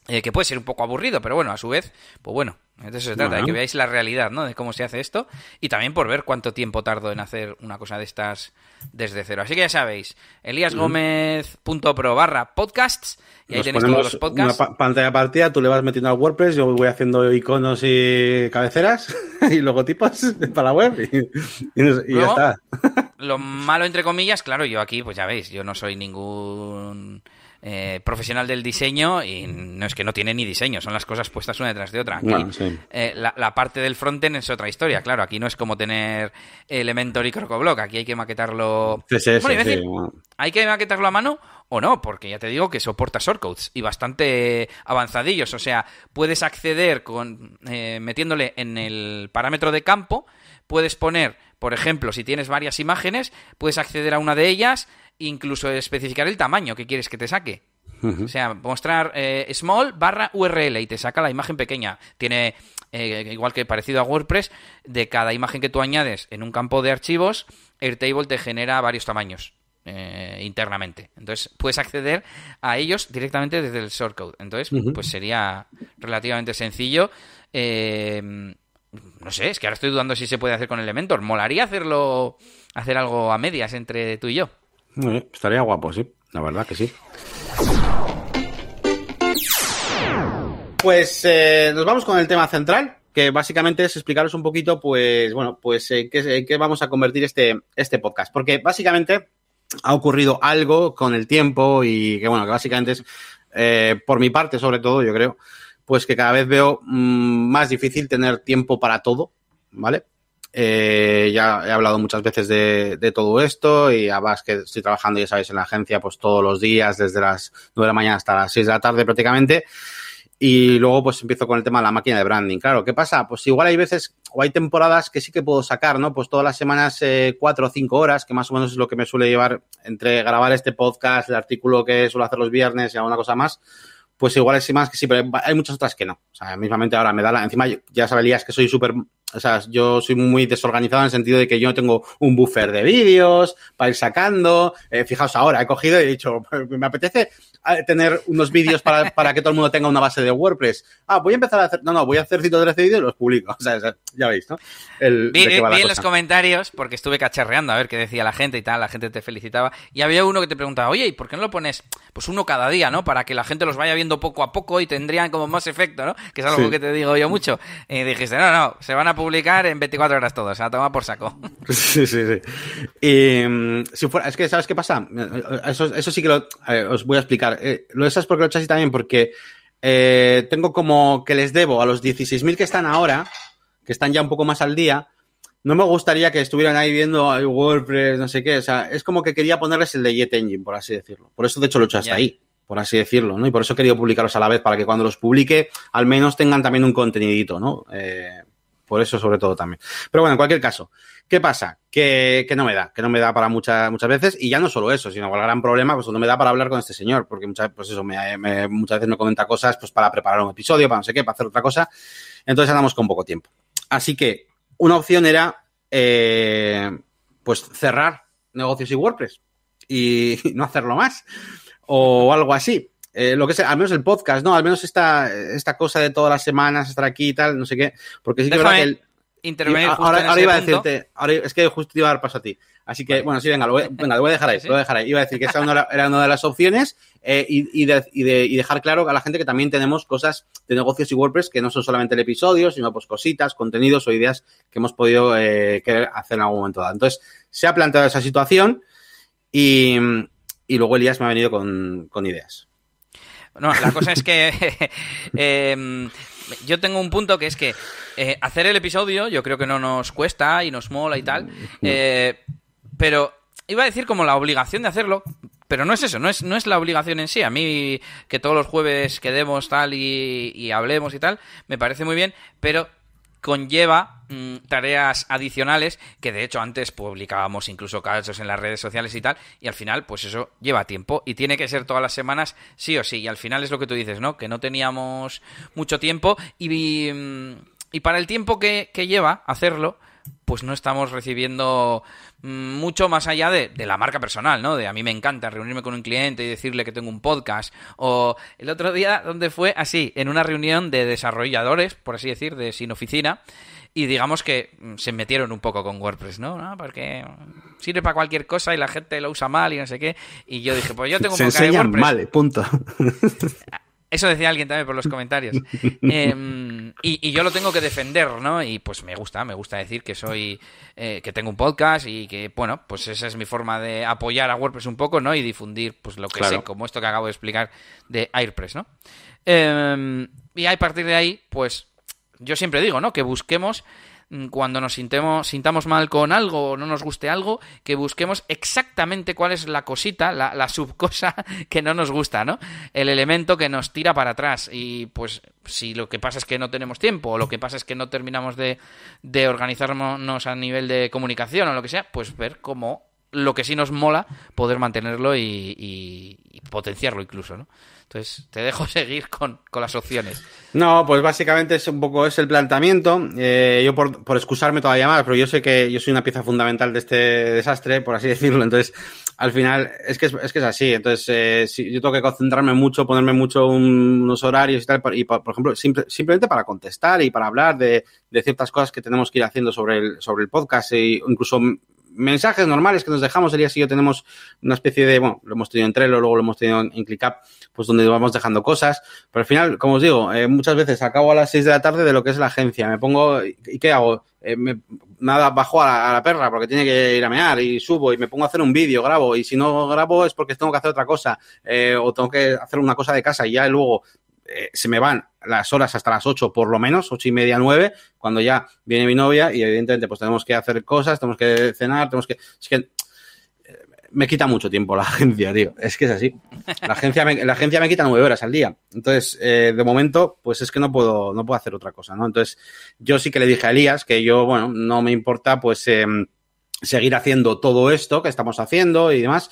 Eh, que puede ser un poco aburrido, pero bueno, a su vez, pues bueno, de eso se trata, de que veáis la realidad, ¿no? De cómo se hace esto y también por ver cuánto tiempo tardo en hacer una cosa de estas desde cero. Así que ya sabéis, eliasgomez.pro barra podcasts y ahí tenéis todos los podcasts. Una pantalla partida, tú le vas metiendo al WordPress, yo voy haciendo iconos y cabeceras y logotipos para la web y, ya está. Lo malo, entre comillas, claro, yo aquí, pues ya veis, yo no soy ningún eh, profesional del diseño y no es que no tiene ni diseño, son las cosas puestas una detrás de otra. Eh, la, parte del frontend es otra historia, claro, aquí no es como tener Elementor y Crocoblock, aquí hay que maquetarlo... ¿Hay que maquetarlo a mano o no? Porque ya te digo que soporta shortcodes y bastante avanzadillos, o sea, puedes acceder con eh, metiéndole en el parámetro de campo, puedes poner, por ejemplo, si tienes varias imágenes, puedes acceder a una de ellas incluso especificar el tamaño que quieres que te saque. O sea, mostrar eh, small barra URL y te saca la imagen pequeña. Tiene, eh, igual que parecido a WordPress, de cada imagen que tú añades en un campo de archivos, Airtable te genera varios tamaños. Eh, internamente. Entonces puedes acceder a ellos directamente desde el shortcode. Entonces, pues sería relativamente sencillo. no sé, es que ahora estoy dudando si se puede hacer con Elementor. Molaría hacerlo, hacer algo a medias entre tú y yo estaría guapo, sí. La verdad que sí. Pues eh, nos vamos con el tema central, que básicamente es explicaros un poquito, pues, bueno, pues en qué, vamos a convertir este, este podcast. Porque básicamente ha ocurrido algo con el tiempo y que, bueno, que básicamente es, eh, por mi parte sobre todo, yo creo, pues que cada vez veo mm, más difícil tener tiempo para todo, ¿vale? Eh, ya he hablado muchas veces de, todo esto y además que estoy trabajando, ya sabéis, en la agencia pues todos los días, desde las 9 de la mañana hasta las 6 de la tarde prácticamente. Y luego pues empiezo con el tema de la máquina de branding. Claro, ¿qué pasa? Pues igual hay veces o hay temporadas que sí que puedo sacar, ¿no? Pues todas las semanas eh, cuatro o cinco horas, que más o menos es lo que me suele llevar entre grabar este podcast, el artículo que suelo hacer los viernes y alguna cosa más pues igual es más que sí, pero hay muchas otras que no. O sea, mismamente ahora me da la... Encima, ya sabías que soy súper o sea, yo soy muy desorganizado en el sentido de que yo no tengo un buffer de vídeos para ir sacando. Eh, fijaos ahora, he cogido y he dicho, me apetece tener unos vídeos para, para, que todo el mundo tenga una base de WordPress. Ah, voy a empezar a hacer, no, no, voy a hacer 113 vídeos y los publico. O sea, ya veis, ¿no? El, vi, en los comentarios, porque estuve cacharreando a ver qué decía la gente y tal, la gente te felicitaba. Y había uno que te preguntaba, oye, ¿y por qué no lo pones, pues uno cada día, ¿no? Para que la gente los vaya viendo poco a poco y tendrían como más efecto, ¿no? Que es algo que te digo yo mucho. Y dijiste, no, no, se van a publicar en 24 horas todos, a tomar por saco. Sí, sí, sí. Y mm, si fuera, es que, ¿sabes qué pasa? Eso, eso sí que lo, os voy a explicar. Eh, lo sabes porque lo he así también, porque eh, tengo como que les debo a los 16.000 que están ahora, que están ya un poco más al día, no me gustaría que estuvieran ahí viendo WordPress, no sé qué. O sea, es como que quería ponerles el de Jet Engine, por así decirlo. Por eso, de hecho, lo he hecho hasta ahí por así decirlo, ¿no? Y por eso he querido publicarlos a la vez, para que cuando los publique, al menos tengan también un contenidito, ¿no? Eh, por eso, sobre todo, también. Pero bueno, en cualquier caso, ¿qué pasa? Que, no me da, que no me da para muchas, muchas veces, y ya no solo eso, sino el gran problema, pues no me da para hablar con este señor, porque muchas, pues eso, me, muchas veces me comenta cosas, pues para preparar un episodio, para no sé qué, para hacer otra cosa. Entonces andamos con poco tiempo. Así que una opción era, eh, pues cerrar negocios y WordPress y no hacerlo más o algo así. Eh, lo que sea, al menos el podcast, ¿no? Al menos esta, esta cosa de todas las semanas estar aquí y tal, no sé qué. Porque sí que es verdad que el, intervenir ahora, iba a decirte, ahora, es que justo te iba a dar paso a ti. Así que, bueno, sí, venga, lo voy, venga, lo voy a dejar ahí, lo voy a dejar ahí. Iba a decir que esa era una de las opciones eh, y, y, de, y, de, y, dejar claro a la gente que también tenemos cosas de negocios y WordPress que no son solamente el episodio, sino pues cositas, contenidos o ideas que hemos podido eh, querer hacer en algún momento dado. Entonces, se ha planteado esa situación y, y luego Elías me ha venido con, con ideas. No, la cosa es que em, yo tengo un punto que es que eh, hacer el episodio yo creo que no nos cuesta y nos mola y tal, eh, pero iba a decir como la obligación de hacerlo, pero no es eso, no es, no es la obligación en sí. A mí que todos los jueves quedemos tal y, y hablemos y tal, me parece muy bien, pero conlleva mm, tareas adicionales que de hecho antes publicábamos incluso casos en las redes sociales y tal y al final pues eso lleva tiempo y tiene que ser todas las semanas sí o sí. Y al final es lo que tú dices no que no teníamos mucho tiempo y, mm, y para el tiempo que, que lleva hacerlo pues no estamos recibiendo mm, mucho más allá de, la marca personal, ¿no? De a mí me encanta reunirme con un cliente y decirle que tengo un podcast. O el otro día, donde fue así, en una reunión de desarrolladores, por así decir, de sin oficina. Y digamos que mm, se metieron un poco con WordPress, ¿no? Porque sirve para cualquier cosa y la gente lo usa mal y no sé qué. Y yo dije, pues yo tengo un podcast de WordPress. mal, punto. Eso decía alguien también por los comentarios. Em, y, yo lo tengo que defender, ¿no? Y pues me gusta, me gusta decir que soy, eh, que tengo un podcast y que, bueno, pues esa es mi forma de apoyar a WordPress un poco, ¿no? Y difundir, pues lo que sé, como esto que acabo de explicar de Airpress, ¿no? Em, y a partir de ahí, pues yo siempre digo, ¿no? Que busquemos cuando nos sintemos, sintamos mal con algo o no nos guste algo, que busquemos exactamente cuál es la cosita, la, la subcosa que no nos gusta, ¿no? El elemento que nos tira para atrás. Y pues si lo que pasa es que no tenemos tiempo o lo que pasa es que no terminamos de, de organizarnos a nivel de comunicación o lo que sea, pues ver cómo lo que sí nos mola, poder mantenerlo y potenciarlo incluso, ¿no? Entonces, te dejo seguir con, las opciones. No, pues básicamente es un poco es el planteamiento. Eh, yo por, por excusarme todavía más, pero yo sé que yo soy una pieza fundamental de este desastre, por así decirlo. Entonces, al final, es que es, es que es así. Entonces, eh, si, yo tengo que concentrarme mucho, ponerme mucho unos horarios y tal, y por, ejemplo, simplemente para contestar y para hablar de, de, ciertas cosas que tenemos que ir haciendo sobre el, sobre el podcast e incluso mensajes normales que nos dejamos. El día y yo tenemos una especie de, bueno, lo hemos tenido en Trello, luego lo hemos tenido en ClickUp, pues donde vamos dejando cosas. Pero al final, como os digo, eh, muchas veces acabo a las 6 de la tarde de lo que es la agencia. Me pongo, ¿y qué hago? Eh, nada, bajo a la, perra porque tiene que ir a mear y subo y me pongo a hacer un vídeo, grabo. Y si no grabo es porque tengo que hacer otra cosa eh, o tengo que hacer una cosa de casa y ya luego eh, se me van las horas hasta las 8 por lo menos, ocho y media, 9, cuando ya viene mi novia y evidentemente pues tenemos que hacer cosas, tenemos que cenar, tenemos que... Es que eh, me quita mucho tiempo la agencia, tío. Es que es así. La agencia me, la agencia me quita nueve horas al día. Entonces, eh, de momento, pues es que no puedo, no puedo hacer otra cosa, ¿no? Entonces, yo sí que le dije a Elías que yo, bueno, no me importa, pues, em, seguir haciendo todo esto que estamos haciendo y demás,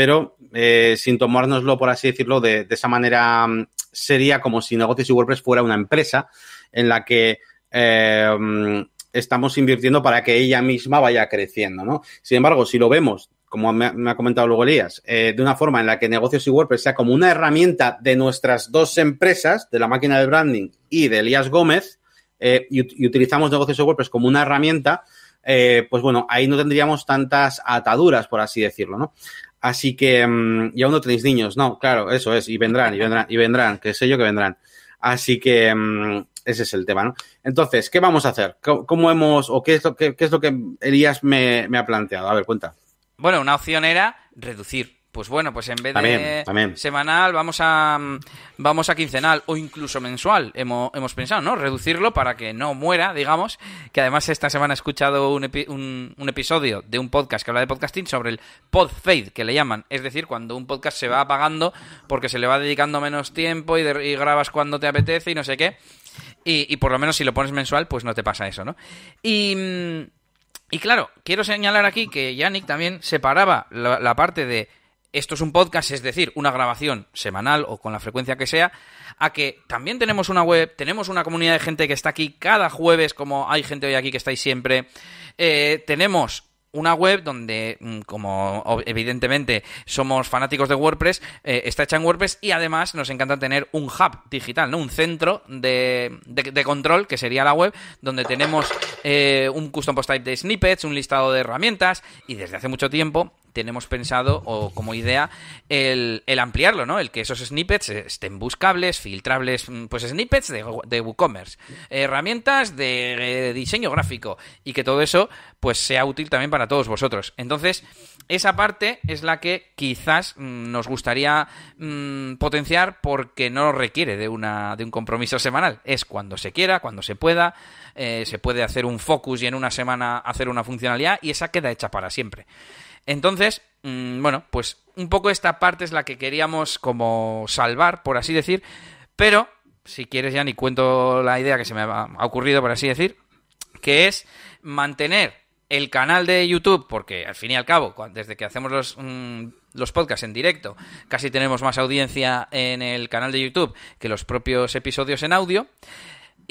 pero eh, sin tomárnoslo, por así decirlo, de, esa manera mm, sería como si Negocios y WordPress fuera una empresa en la que eh, estamos invirtiendo para que ella misma vaya creciendo, ¿no? Sin embargo, si lo vemos, como me, ha comentado luego Elías, eh, de una forma en la que Negocios y WordPress sea como una herramienta de nuestras dos empresas, de la máquina de branding y de Elías Gómez, y, utilizamos Negocios y WordPress como una herramienta, pues bueno, ahí no tendríamos tantas ataduras, por así decirlo, ¿no? Así que, um, y aún no tenéis niños, no, claro, eso es, y vendrán, y vendrán, y vendrán, que sé yo que vendrán. Así que um, ese es el tema, ¿no? Entonces, ¿qué vamos a hacer? ¿Cómo, hemos, o qué es lo que, qué es lo que Elías me, me ha planteado? A ver, cuenta. Bueno, una opción era reducir pues bueno, pues en vez de semanal vamos a vamos a quincenal o incluso mensual. Hemos, hemos pensado, ¿no? Reducirlo para que no muera, digamos. Que además esta semana he escuchado un, un, episodio de un podcast que habla de podcasting sobre el pod fade, que le llaman. Es decir, cuando un podcast se va apagando porque se le va dedicando menos tiempo y, y grabas cuando te apetece y no sé qué. Y, y, por lo menos si lo pones mensual, pues no te pasa eso, ¿no? Y, y claro, quiero señalar aquí que Yannick también separaba la parte de esto es un podcast, es decir, una grabación semanal o con la frecuencia que sea, a que también tenemos una web, tenemos una comunidad de gente que está aquí cada jueves, como hay gente hoy aquí que estáis siempre, eh, tenemos una web donde, mm, como evidentemente somos fanáticos de WordPress, eh, está hecha en WordPress y además nos encanta tener un hub digital, ¿no? Un centro de, de, control, que sería la web, donde tenemos eh, un custom post type de snippets, un listado de herramientas y desde hace mucho tiempo tenemos pensado o como idea el, ampliarlo, ¿no? El que esos snippets estén buscables, filtrables, mm, pues snippets de, WooCommerce, herramientas de, diseño gráfico y que todo eso pues sea útil también para todos vosotros. Entonces, esa parte es la que quizás mm, nos gustaría mm, potenciar porque no requiere de, una, de un compromiso semanal. Es cuando se quiera, cuando se pueda, eh, se puede hacer un focus y en una semana hacer una funcionalidad y esa queda hecha para siempre. Entonces, mm, bueno, pues un poco esta parte es la que queríamos como salvar, por así decir, pero si quieres ya ni cuento la idea que se me ha ocurrido, por así decir, que es mantener el canal de YouTube, porque al fin y al cabo, desde que hacemos los, mm, los podcasts en directo, casi tenemos más audiencia en el canal de YouTube que los propios episodios en audio.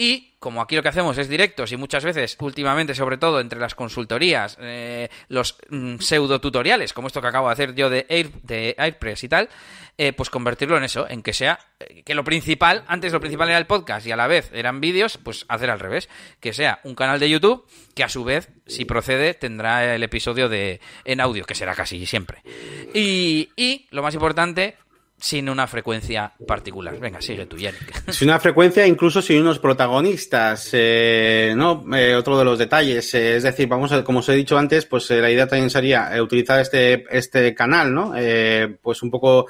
Y como aquí lo que hacemos es directos y muchas veces, últimamente, sobre todo entre las consultorías, eh, los mm, pseudo tutoriales, como esto que acabo de hacer yo de, Air, de AirPress y tal, eh, pues convertirlo en eso, en que sea, eh, que lo principal, antes lo principal era el podcast y a la vez eran vídeos, pues hacer al revés, que sea un canal de YouTube que a su vez, si procede, tendrá el episodio de en audio, que será casi siempre. Y, y lo más importante, sin una frecuencia particular. Venga, sigue tú, Yannick. Sin una frecuencia, incluso sin unos protagonistas, eh, ¿no? Eh, otro de los detalles, eh, es decir, vamos a, como os he dicho antes, pues la idea también sería utilizar este, este canal, ¿no? pues un poco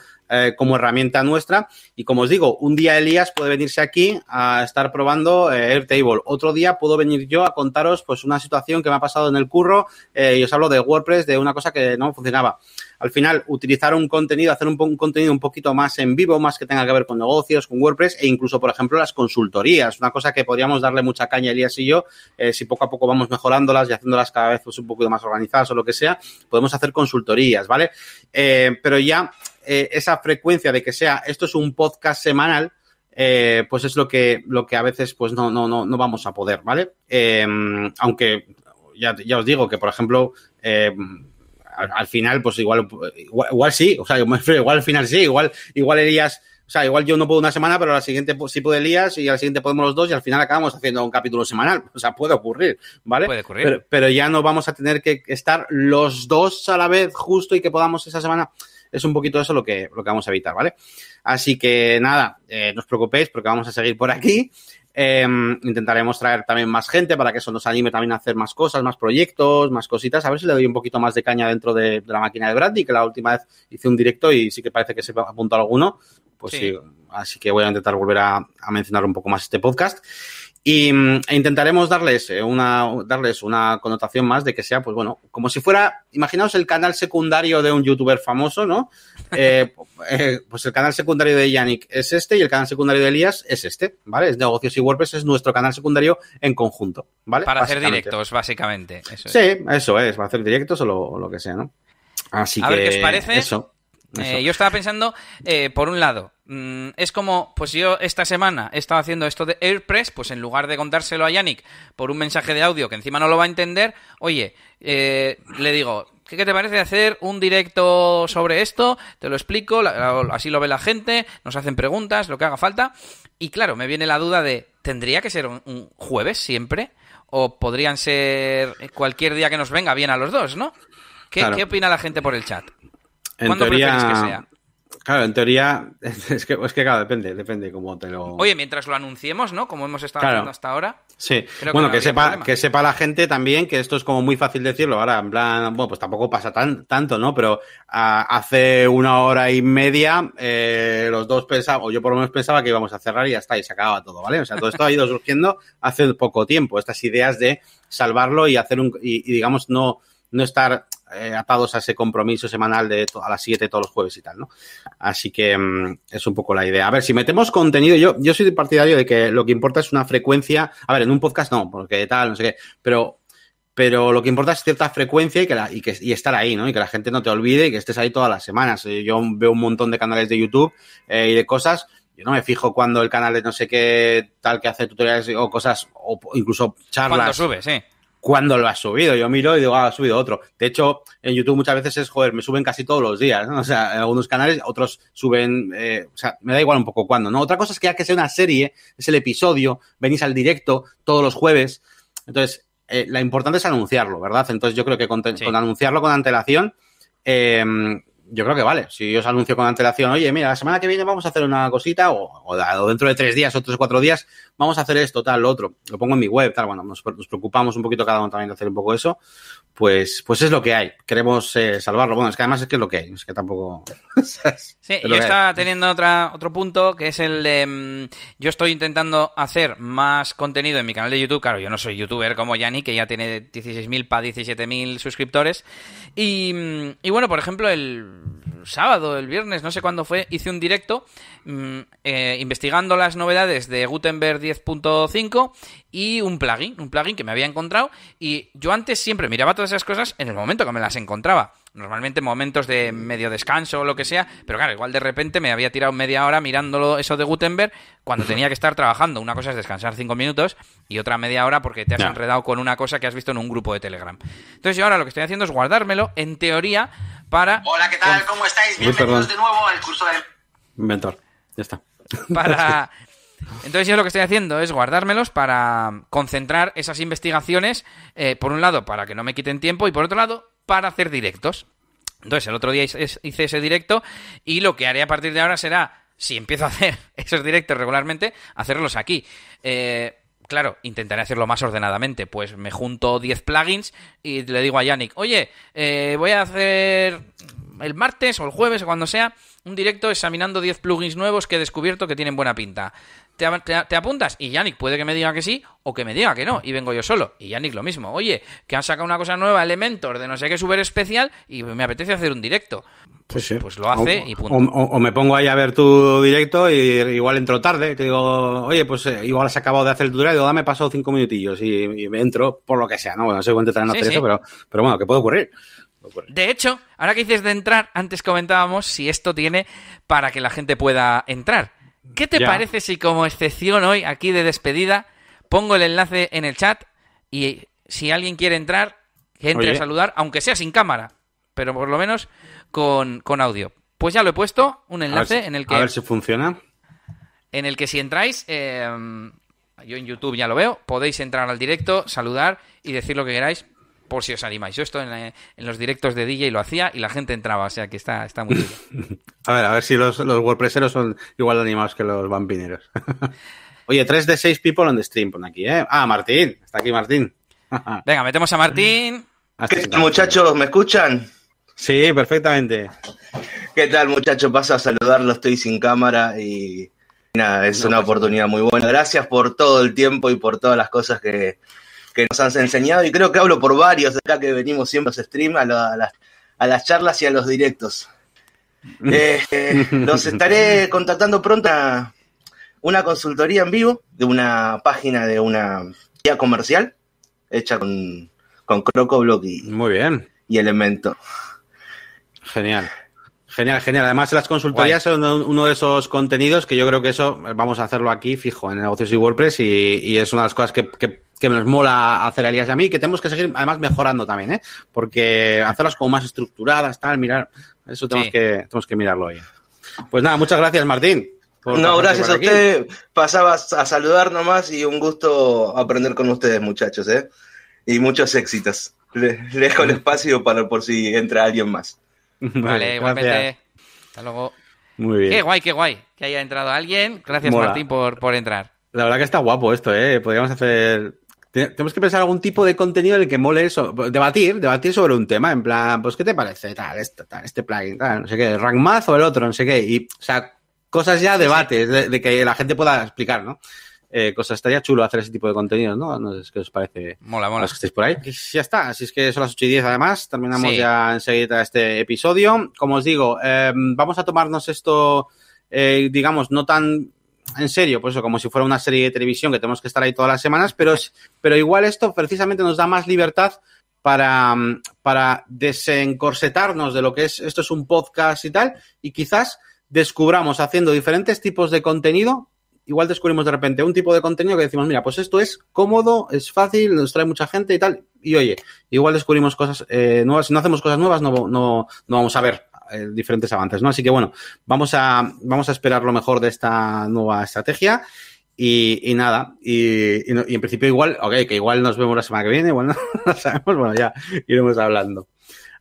como herramienta nuestra. Y como os digo, un día Elías puede venirse aquí a estar probando Airtable. Otro día puedo venir yo a contaros pues una situación que me ha pasado en el curro y os hablo de WordPress, de una cosa que no funcionaba al final utilizar un contenido, hacer un, contenido un poquito más en vivo, más que tenga que ver con negocios, con WordPress e incluso, por ejemplo, las consultorías. Una cosa que podríamos darle mucha caña Elías y yo, eh, si poco a poco vamos mejorándolas y haciéndolas cada vez pues, un poquito más organizadas o lo que sea, podemos hacer consultorías, ¿vale? Eh, pero ya eh, esa frecuencia de que sea, esto es un podcast semanal, pues es lo que, lo que a veces pues no, no, no, no vamos a poder, ¿vale? aunque ya, ya, os digo que, por ejemplo, al, final, pues igual, igual, sí, o sea, igual al final sí, igual, igual Elías, o sea, igual yo no puedo una semana, pero a la siguiente pues, sí puede Elías y a la siguiente podemos los dos y al final acabamos haciendo un capítulo semanal. O sea, puede ocurrir, ¿vale? Puede ocurrir. Pero, ya no vamos a tener que estar los dos a la vez justo y que podamos esa semana. Es un poquito eso lo que, lo que vamos a evitar, ¿vale? Así que nada, eh, no os preocupéis porque vamos a seguir por aquí. Em, intentaremos traer también más gente para que eso nos anime también a hacer más cosas, más proyectos, más cositas. A ver si le doy un poquito más de caña dentro de, la máquina de Brandy, que la última vez hice un directo y sí que parece que se apuntó alguno. Pues sí. así que voy a intentar volver a, a mencionar un poco más este podcast. Y mm, e intentaremos darles eh, una, darles una connotación más de que sea, pues bueno, como si fuera, imaginaos el canal secundario de un youtuber famoso, ¿no? Eh, eh, pues el canal secundario de Yannick es este y el canal secundario de Elías es este, ¿vale? Es Negocios y WordPress, es nuestro canal secundario en conjunto, ¿vale? Para hacer directos, básicamente. Eso sí, eso es, para hacer directos o lo, que sea, ¿no? Así A que. ver qué os parece. Eso. Eh, yo estaba pensando, eh, por un lado, mm, es como, pues yo esta semana he estado haciendo esto de AirPress, pues en lugar de contárselo a Yannick por un mensaje de audio que encima no lo va a entender, oye, eh, le digo, ¿qué, te parece hacer un directo sobre esto? Te lo explico, así lo ve la gente, nos hacen preguntas, lo que haga falta. Y claro, me viene la duda de, ¿tendría que ser un, jueves siempre? ¿O podrían ser cualquier día que nos venga bien a los dos, no? ¿Qué, ¿qué opina la gente por el chat? En teoría, que sea? Claro, en teoría, es que, es que claro, depende, depende cómo te lo... Oye, mientras lo anunciemos, ¿no? Como hemos estado haciendo hasta ahora. Sí, bueno, que, sepa, que sepa la gente también que esto es como muy fácil decirlo. Ahora, en plan, bueno, pues tampoco pasa tan, tanto, ¿no? Pero hace una hora y media eh, los dos pensábamos, o yo por lo menos pensaba que íbamos a cerrar y ya está, y se acababa todo, ¿vale? O sea, todo esto ha ido surgiendo hace poco tiempo, estas ideas de salvarlo y hacer un, y digamos, no, no estar eh, atados a ese compromiso semanal de a las 7 todos los jueves y tal, ¿no? Así que mm, es un poco la idea. A ver, si metemos contenido, yo, yo soy partidario de que lo que importa es una frecuencia, a ver, en un podcast no, porque tal, no sé qué, pero pero lo que importa es cierta frecuencia y, que, y, que y estar ahí, ¿no? Y que la gente no te olvide y que estés ahí todas las semanas. Eh, yo veo un montón de canales de YouTube eh, y de cosas. Yo no me fijo cuando el canal de no sé qué tal que hace tutoriales o cosas, o incluso charlas. Cuando sube, sí cuando lo has subido. Yo miro y digo, ah, ha subido otro. De hecho, en YouTube muchas veces es, joder, me suben casi todos los días, ¿no? O sea, en algunos canales, otros suben, eh, o sea, me da igual un poco cuándo, ¿no? Otra cosa es que ya que sea una serie, es el episodio, venís al directo todos los jueves. Entonces, eh, la importante es anunciarlo, ¿verdad? Entonces, yo creo que con, con anunciarlo con antelación, eh, yo creo que vale. Si yo os anuncio con antelación, oye, mira, la semana que viene vamos a hacer una cosita, o, dentro de tres días o o cuatro días, vamos a hacer esto, tal, lo otro. Lo pongo en mi web, tal, bueno, nos, preocupamos un poquito cada uno también de hacer un poco eso, pues, pues es lo que hay. Queremos eh, salvarlo. Bueno, es que además es que es lo que hay, es que tampoco. sí, yo estaba teniendo otra, otro punto que es el de. Mm, yo estoy intentando hacer más contenido en mi canal de YouTube. Claro, yo no soy youtuber como Yanni, que ya tiene 16.000 para 17.000 suscriptores. Y, mm, y bueno, por ejemplo, el sábado, el viernes, no sé cuándo fue, hice un directo mm, eh, investigando las novedades de Gutenberg 10.5 y un plugin, un plugin que me había encontrado y yo antes siempre miraba todas esas cosas en el momento que me las encontraba. Normalmente momentos de medio descanso o lo que sea, pero claro, igual de repente me había tirado media hora mirándolo eso de Gutenberg cuando tenía que estar trabajando. Una cosa es descansar cinco minutos y otra media hora porque te has enredado con una cosa que has visto en un grupo de Telegram. Entonces yo ahora lo que estoy haciendo es guardármelo, en teoría, para... Hola, ¿qué tal? ¿Cómo estáis? Bienvenidos de nuevo al curso de... Inventor, ya está. Para... Entonces yo lo que estoy haciendo es guardármelos para concentrar esas investigaciones, eh, por un lado, para que no me quiten tiempo y por otro lado, para hacer directos. Entonces el otro día hice ese directo y lo que haré a partir de ahora será, si empiezo a hacer esos directos regularmente, hacerlos aquí. Eh, claro, intentaré hacerlo más ordenadamente. Pues me junto 10 plugins y le digo a Yannick, oye, eh, voy a hacer el martes o el jueves o cuando sea un directo examinando 10 plugins nuevos que he descubierto que tienen buena pinta. ¿Te, apuntas? Y Yannick puede que me diga que sí o que me diga que no, y vengo yo solo. Y Yannick lo mismo. Oye, que han sacado una cosa nueva, Elementor, de no sé qué súper especial, y me apetece hacer un directo. Pues, sí. pues lo hace y punto. O, me pongo ahí a ver tu directo y igual entro tarde. Te digo, oye, pues eh, igual has acabado de hacer el tutorial y digo, dame paso cinco minutillos y, me entro por lo que sea, ¿no? Bueno, no sé cuánto te hacer eso, pero, pero bueno, que puede ocurrir. De hecho, ahora que dices de entrar, antes comentábamos si esto tiene para que la gente pueda entrar. ¿Qué te parece si como excepción hoy, aquí de despedida, pongo el enlace en el chat y si alguien quiere entrar, que entre a saludar, aunque sea sin cámara, pero por lo menos con, audio. Pues ya lo he puesto, un enlace en el que... A ver si funciona. En el que si entráis, eh, yo en YouTube ya lo veo, podéis entrar al directo, saludar y decir lo que queráis, por si os animáis. Yo esto en, los directos de DJ lo hacía y la gente entraba, o sea que está, está muy bien. a ver, a ver si los, los WordPresseros son igual de animados que los vampineros. Oye, 3 de 6 people on the stream, pon aquí, ¿eh? Ah, Martín, está aquí Martín. Venga, metemos a Martín. ¿Qué tal, muchachos? ¿Me escuchan? Sí, perfectamente. ¿Qué tal, muchachos? Paso a saludarlo, estoy sin cámara y nada, es una oportunidad muy buena. Gracias por todo el tiempo y por todas las cosas que, que nos han enseñado y creo que hablo por varios de acá que venimos siempre a los stream, a, las, charlas y a los directos. Eh, eh, los estaré contactando pronto a una consultoría en vivo de una página de una guía comercial hecha con, con CrocoBlock y, Muy bien. y Elemento. Genial. Genial, genial. Además, las consultorías son uno de esos contenidos que yo creo que eso vamos a hacerlo aquí fijo en negocios y WordPress y, es una de las cosas que, que, nos mola hacer a Elías y a mí que tenemos que seguir además mejorando también, ¿eh? Porque hacerlas como más estructuradas, tal, mirar, eso tenemos, que, tenemos que mirarlo ahí. Pues nada, muchas gracias, Martín. No, gracias a usted. Pasaba a saludar nomás y un gusto aprender con ustedes, muchachos, ¿eh? Y muchos éxitos. Le, dejo el espacio para por si entra alguien más. Vale, igualmente. Hasta luego. Muy bien. Qué guay, qué guay que haya entrado alguien. Gracias, Martín, por, por entrar. La verdad que está guapo esto, ¿eh? Podríamos hacer tenemos que pensar algún tipo de contenido en el que mole eso, debatir, debatir sobre un tema, en plan, pues, ¿qué te parece? Tal, esto, tal, este plugin, tal, no sé qué, rank o el otro, no sé qué, y, o sea, cosas ya, debates, de, que la gente pueda explicar, ¿no? Eh, cosas. Estaría chulo hacer ese tipo de contenido, ¿no? No sé qué os parece. Mola, mola. Los que estéis por ahí. Y ya está. Así es que son las 8 y 10 además. Terminamos ya enseguida este episodio. Como os digo, eh, vamos a tomarnos esto, eh, digamos, no tan en serio, pues eso, como si fuera una serie de televisión que tenemos que estar ahí todas las semanas, pero, pero igual esto precisamente nos da más libertad para, para desencorsetarnos de lo que es, esto es un podcast y tal, y quizás descubramos haciendo diferentes tipos de contenido igual descubrimos de repente un tipo de contenido que decimos, mira, pues esto es cómodo, es fácil, nos trae mucha gente y tal. Y oye, igual descubrimos cosas eh, nuevas. Si no hacemos cosas nuevas, no, no, no vamos a ver eh, diferentes avances, ¿no? Así que bueno, vamos a, vamos a esperar lo mejor de esta nueva estrategia. Y, y nada, y, y, en principio igual, ok, que igual nos vemos la semana que viene, bueno, no sabemos, bueno, ya iremos hablando.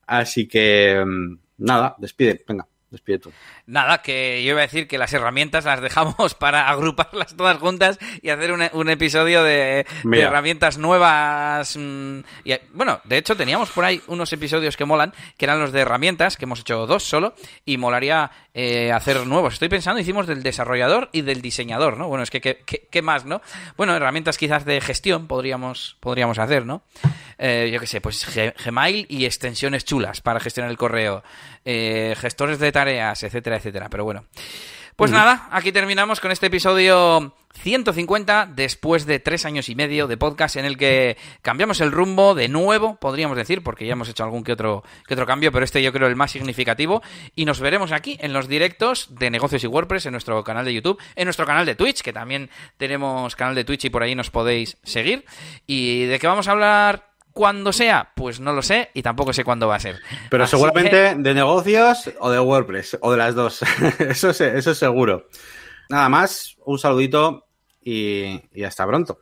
Así que, mm, nada, despide, venga. despierto. Nada, que yo iba a decir que las herramientas las dejamos para agruparlas todas juntas y hacer un, un episodio de, de, herramientas nuevas. Mm, y, bueno, de hecho teníamos por ahí unos episodios que molan, que eran los de herramientas, que hemos hecho dos solo, y molaría eh, hacer nuevos. Estoy pensando, hicimos del desarrollador y del diseñador, ¿no? Bueno, es que ¿qué, qué, más, no? Bueno, herramientas quizás de gestión podríamos, podríamos hacer, ¿no? Eh, yo qué sé, pues Gmail y extensiones chulas para gestionar el correo, eh, gestores de tareas, etcétera, etcétera. Pero bueno. Pues nada, aquí terminamos con este episodio 150 después de tres años y medio de podcast en el que cambiamos el rumbo de nuevo, podríamos decir, porque ya hemos hecho algún que otro, que otro cambio, pero este yo creo el más significativo. Y nos veremos aquí en los directos de negocios y WordPress en nuestro canal de YouTube, en nuestro canal de Twitch, que también tenemos canal de Twitch y por ahí nos podéis seguir. ¿Y de qué vamos a hablar cuándo sea? Pues no lo sé y tampoco sé cuándo va a ser. Pero Así seguramente que... de negocios o de WordPress, o de las dos. eso, es, eso es seguro. Nada más, un saludito y, y, hasta pronto.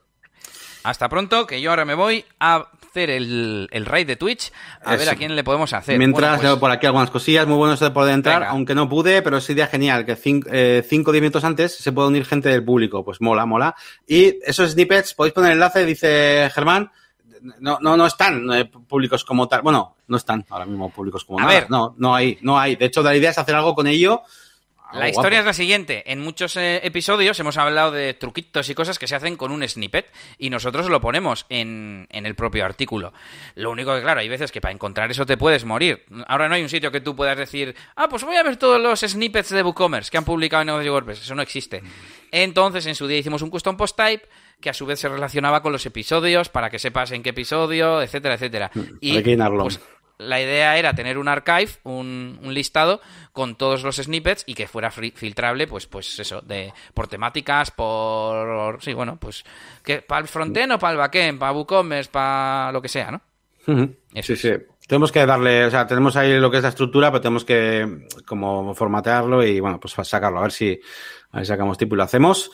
Hasta pronto, que yo ahora me voy a hacer el, el raid de Twitch a eso. ver a quién le podemos hacer. Mientras bueno, pues... por aquí algunas cosillas, muy bueno de poder entrar, Venga. aunque no pude, pero es idea genial, que 5 eh, o 10 minutos antes se puede unir gente del público, pues mola, mola. Y esos snippets, podéis poner el enlace, dice Germán, no, no, no están públicos como tal. Bueno, no están ahora mismo públicos como a nada. Ver. No, no hay, no hay. De hecho, la idea es hacer algo con ello. La historia guapo. es la siguiente. En muchos eh, episodios hemos hablado de truquitos y cosas que se hacen con un snippet y nosotros lo ponemos en, en, el propio artículo. Lo único que, claro, hay veces que para encontrar eso te puedes morir. Ahora no hay un sitio que tú puedas decir, ah, pues voy a ver todos los snippets de WooCommerce que han publicado en Negocio WordPress. Eso no existe. Entonces, en su día hicimos un custom post type que a su vez se relacionaba con los episodios para que sepas en qué episodio, etcétera, etcétera. Y pues, la idea era tener un archive, un, un, listado con todos los snippets y que fuera filtrable, pues, pues eso, de por temáticas, por sí, bueno, pues que para el frontend o para el backend, para WooCommerce, para lo que sea, ¿no? Uh -huh. sí, sí. Tenemos que darle, o sea, tenemos ahí lo que es la estructura, pero tenemos que como formatearlo y bueno, pues sacarlo, a ver si, a ver si sacamos tipo y lo hacemos.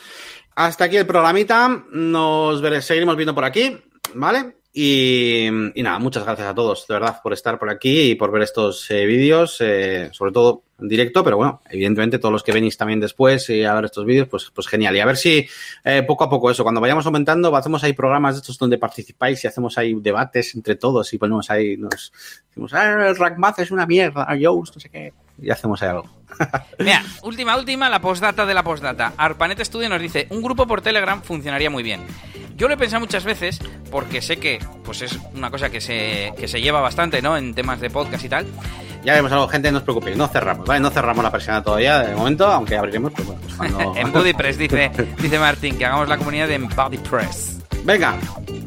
Hasta aquí el programita. Nos seguiremos viendo por aquí, ¿vale? Y, nada, muchas gracias a todos, de verdad, por estar por aquí y por ver estos eh, vídeos, eh, sobre todo en directo, pero bueno, evidentemente todos los que venís también después y a ver estos vídeos, pues, pues genial. Y a ver si eh, poco a poco eso, cuando vayamos aumentando, hacemos ahí programas de estos donde participáis y hacemos ahí debates entre todos y ponemos ahí, nos decimos, ah, el Rackmath es una mierda, Yoast, no sé qué, y hacemos ahí algo. Mira, última, última, la postdata de la postdata. Arpanet Studio nos dice, un grupo por Telegram funcionaría muy bien. Yo lo he pensado muchas veces porque sé que pues es una cosa que se, que se lleva bastante, ¿no? En temas de podcast y tal. Ya vemos algo, gente, no os preocupéis, no cerramos, ¿vale? No cerramos la persiana todavía de momento, aunque abriremos, pues bueno, pues cuando... en BuddyPress dice, dice Martín, que hagamos la comunidad en BuddyPress. Venga.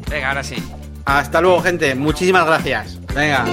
Venga, ahora sí. Hasta luego, gente. Muchísimas gracias. Venga.